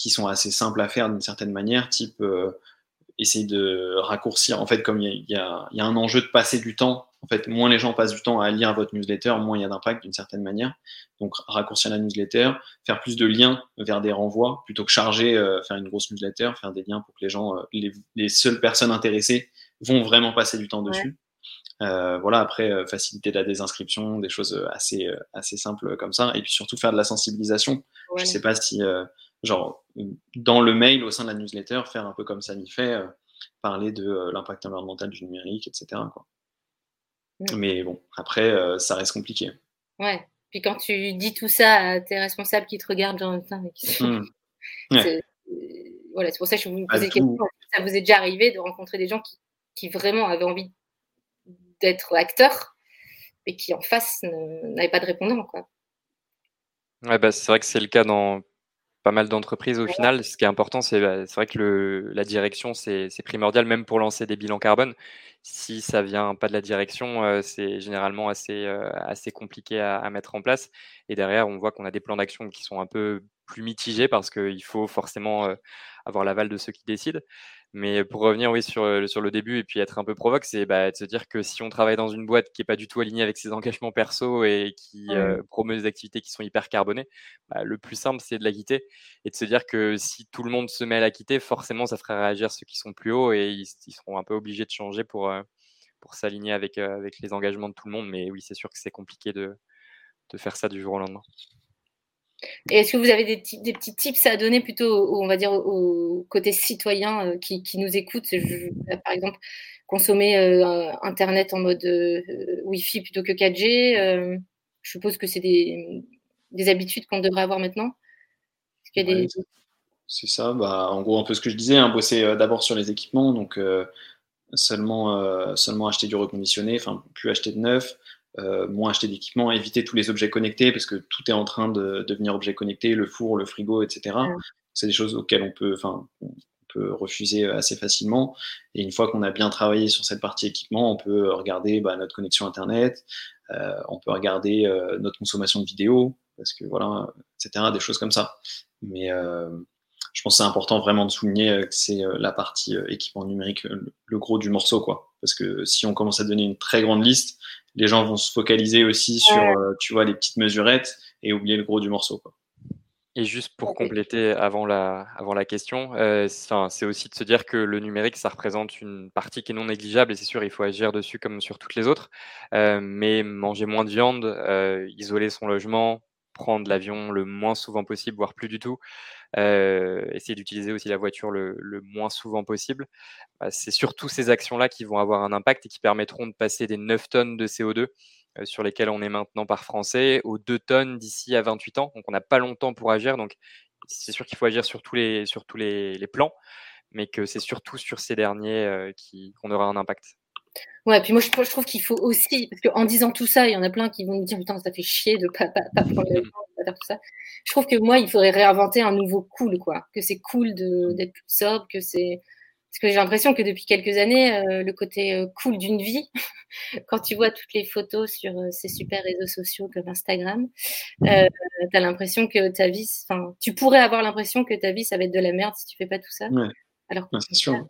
qui sont assez simples à faire d'une certaine manière, type essayer de raccourcir. En fait, comme il y, y, a, y a un enjeu de passer du temps en fait, moins les gens passent du temps à lire votre newsletter, moins il y a d'impact d'une certaine manière. Donc, raccourcir la newsletter, faire plus de liens vers des renvois, plutôt que charger, euh, faire une grosse newsletter, faire des liens pour que les gens, euh, les, seules personnes intéressées vont vraiment passer du temps dessus. Euh, voilà, après, faciliter la désinscription, des choses assez, assez simples comme ça. Et puis surtout faire de la sensibilisation. Je ne sais pas si, genre, dans le mail, au sein de la newsletter, faire un peu comme ça m'y fait, parler de l'impact environnemental du numérique, etc. Quoi. Mais bon, après, euh, ça reste compliqué. Ouais. Puis quand tu dis tout ça à tes responsables qui te regardent, genre, mais mm. c'est, voilà, c'est pour ça que je vous posais question. Ça vous est déjà arrivé de rencontrer des gens qui, qui vraiment avaient envie d'être acteurs, et qui en face n'avaient pas de répondant, quoi. Ouais, bah, c'est vrai que c'est le cas dans pas mal d'entreprises au final. Ce qui est important, c'est bah, vrai que le, la direction, c'est primordial, même pour lancer des bilans carbone. Si ça vient pas de la direction, euh, c'est généralement assez, euh, assez compliqué à, à, mettre en place. Et derrière, on voit qu'on a des plans d'action qui sont un peu plus mitigés parce qu'il faut forcément euh, avoir l'aval de ceux qui décident. Mais pour revenir oui, sur, euh, sur le début et puis être un peu provoque, c'est bah, de se dire que si on travaille dans une boîte qui n'est pas du tout alignée avec ses engagements perso et qui euh, promeut des activités qui sont hyper carbonées, bah, le plus simple, c'est de la quitter et de se dire que si tout le monde se met à la quitter, forcément, ça ferait réagir ceux qui sont plus hauts et ils, seront un peu obligés de changer pour, euh, pour s'aligner avec, avec les engagements de tout le monde. Mais oui, c'est sûr que c'est compliqué de, de faire ça du jour au lendemain. Et est-ce que vous avez des, petits tips à donner plutôt, on va dire, au, côté citoyen euh, qui, nous écoute? Par exemple, consommer euh, Internet en mode euh, Wi-Fi plutôt que 4G. je suppose que c'est des, des, habitudes qu'on devrait avoir maintenant. C'est ça. Bah, en gros, un peu ce que je disais, hein, bosser d'abord sur les équipements. Donc, seulement, seulement acheter du reconditionné, enfin, plus acheter de neuf. Euh, moins acheter d'équipements, éviter tous les objets connectés parce que tout est en train de devenir objet connecté, le four, le frigo, etc. C'est des choses auxquelles on peut, enfin, on peut refuser euh, assez facilement. Et une fois qu'on a bien travaillé sur cette partie équipement, on peut regarder bah, notre connexion Internet, euh, on peut regarder notre consommation de vidéos, parce que voilà, etc. Des choses comme ça. Mais je pense que c'est important vraiment de souligner que c'est la partie équipement numérique le gros du morceau, quoi. Parce que si on commence à donner une très grande liste, les gens vont se focaliser aussi sur, euh, tu vois, les petites mesurettes et oublier le gros du morceau. Quoi. Et juste pour compléter avant la, avant la question, euh, c'est aussi de se dire que le numérique, ça représente une partie qui est non négligeable et c'est sûr, il faut agir dessus comme sur toutes les autres. Euh, mais manger moins de viande, isoler son logement, prendre l'avion le moins souvent possible, voire plus du tout, euh, essayer d'utiliser aussi la voiture le, moins souvent possible. Bah, c'est surtout ces actions-là qui vont avoir un impact et qui permettront de passer des 9 tonnes de CO2 euh, sur lesquelles on est maintenant par Français aux 2 tonnes d'ici à 28 ans. Donc on n'a pas longtemps pour agir. Donc c'est sûr qu'il faut agir sur tous les, sur tous les, plans, mais que c'est surtout sur ces derniers euh, qu'on aura un impact. Ouais, puis moi je, trouve qu'il faut aussi, parce qu'en disant tout ça, il y en a plein qui vont me dire putain, ça fait chier de pas, pas, prendre le temps, tout ça. Je trouve que moi, il faudrait réinventer un nouveau cool, quoi. Que c'est cool d'être plus sobre, que c'est. Parce que j'ai l'impression que depuis quelques années, euh, le côté euh, cool d'une vie, quand tu vois toutes les photos sur euh, ces super réseaux sociaux comme Instagram, euh, tu as l'impression que ta vie, enfin, tu pourrais avoir l'impression que ta vie, ça va être de la merde si tu fais pas tout ça. Ouais. Alors c'est sûr.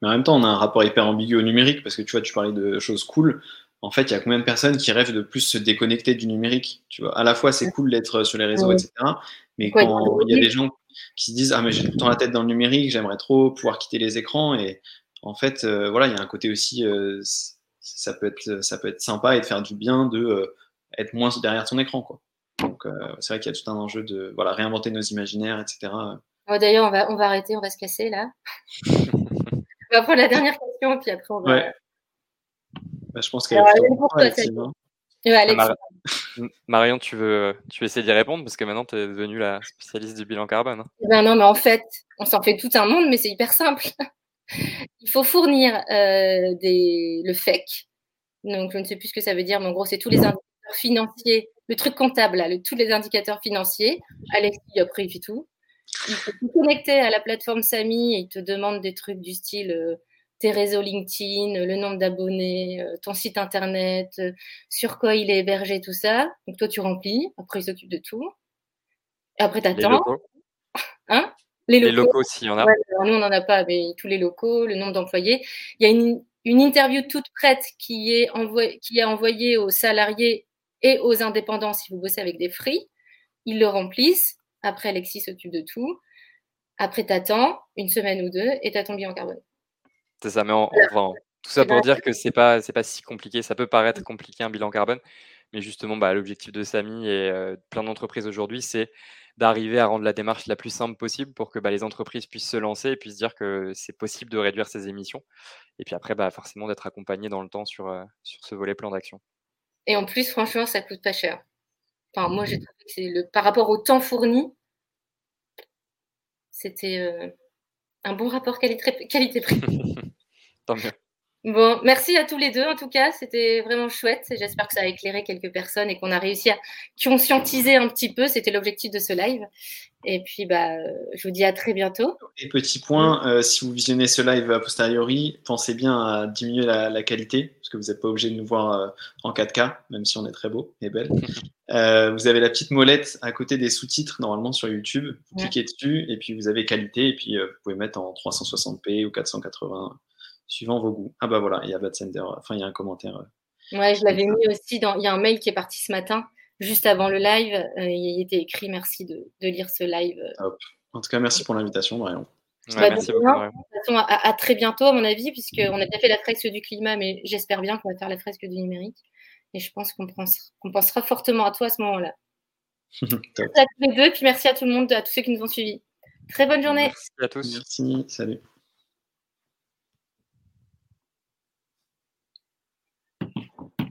Mais en même temps, on a un rapport hyper ambigu au numérique parce que tu vois, tu parlais de choses cool. En fait, il y a combien de personnes qui rêvent de plus se déconnecter du numérique Tu vois, à la fois c'est cool d'être sur les réseaux, etc. Mais quand il y a des gens qui se disent ah mais j'ai tout le temps la tête dans le numérique, j'aimerais trop pouvoir quitter les écrans et en fait, euh, voilà, il y a un côté aussi, euh, ça peut être ça peut être sympa et de faire du bien de euh, être moins derrière ton écran. Quoi. Donc, c'est vrai qu'il y a tout un enjeu de voilà, réinventer nos imaginaires, etc. D'ailleurs, on va, on va arrêter, on va se casser là. on va prendre la dernière question, puis après on va. Ouais. Bah, je pense qu'elle est Marion, tu veux, tu veux essayer d'y répondre parce que maintenant tu es devenue la spécialiste du bilan carbone. Hein. Eh ben non, mais en fait, on s'en fait tout un monde, mais c'est hyper simple. Il faut fournir euh, des, le FEC. Donc, je ne sais plus ce que ça veut dire, mais en gros, c'est tous les indicateurs financiers, le truc comptable, là, tous les indicateurs financiers. Alexis, après, il fait tout. Il faut se connecter à la plateforme Samy et il te demande des trucs du style euh, tes réseaux LinkedIn, le nombre d'abonnés, euh, ton site internet, euh, sur quoi il est hébergé, tout ça. Donc toi, tu remplis. Après, il s'occupe de tout. Et après, tu attends. Hein? Les locaux. Les locaux, s'il y en a. nous, on n'en a pas, mais tous les locaux, le nombre d'employés. Il y a une, une, interview toute prête qui est, envoyée, qui est envoyée aux salariés et aux indépendants si vous bossez avec des free. Ils le remplissent. Après, Alexis s'occupe de tout. Après, t'attends une semaine ou deux et t'as ton bilan carbone. Ça, enfin, tout ça pour dire que c'est pas, c'est pas si compliqué. Ça peut paraître compliqué un bilan carbone, mais justement, bah, l'objectif de Samy et euh, plein d'entreprises aujourd'hui, c'est d'arriver à rendre la démarche la plus simple possible pour que bah, les entreprises puissent se lancer et puissent dire que c'est possible de réduire ses émissions. Et puis après, bah, forcément, d'être accompagné dans le temps sur, euh, sur ce volet plan d'action. Et en plus, franchement, ça coûte pas cher. Enfin, moi, j'ai trouvé que c'est le, par rapport au temps fourni, c'était euh, un bon rapport qualité-prix. Tant mieux. Bon, merci à tous les deux en tout cas, c'était vraiment chouette. J'espère que ça a éclairé quelques personnes et qu'on a réussi à conscientiser un petit peu. C'était l'objectif de ce live. Et puis, bah, je vous dis à très bientôt. Et petit point, euh, si vous visionnez ce live a posteriori, pensez bien à diminuer la, qualité, parce que vous n'êtes pas obligé de nous voir euh, en 4K, même si on est très beau et belle. Euh, vous avez la petite molette à côté des sous-titres, normalement sur YouTube. Vous cliquez dessus, et puis vous avez qualité, et puis vous pouvez mettre en 360p ou 480 suivant vos goûts. Ah bah voilà, il y a Bad Center, enfin il y a un commentaire. Euh, ouais, je l'avais mis aussi dans. Il y a un mail qui est parti ce matin, juste avant le live. Euh, il était écrit merci de, lire ce live. En tout cas, merci pour l'invitation, Marion. Bah, merci beaucoup. à, très bientôt, à mon avis, puisqu'on a déjà fait la fresque du climat, mais j'espère bien qu'on va faire la fresque du numérique. Et je pense qu'on pensera, fortement à toi à ce moment-là. merci à tous les deux, puis merci à tout le monde, à tous ceux qui nous ont suivis. Très bonne journée. Merci à tous. Merci, salut.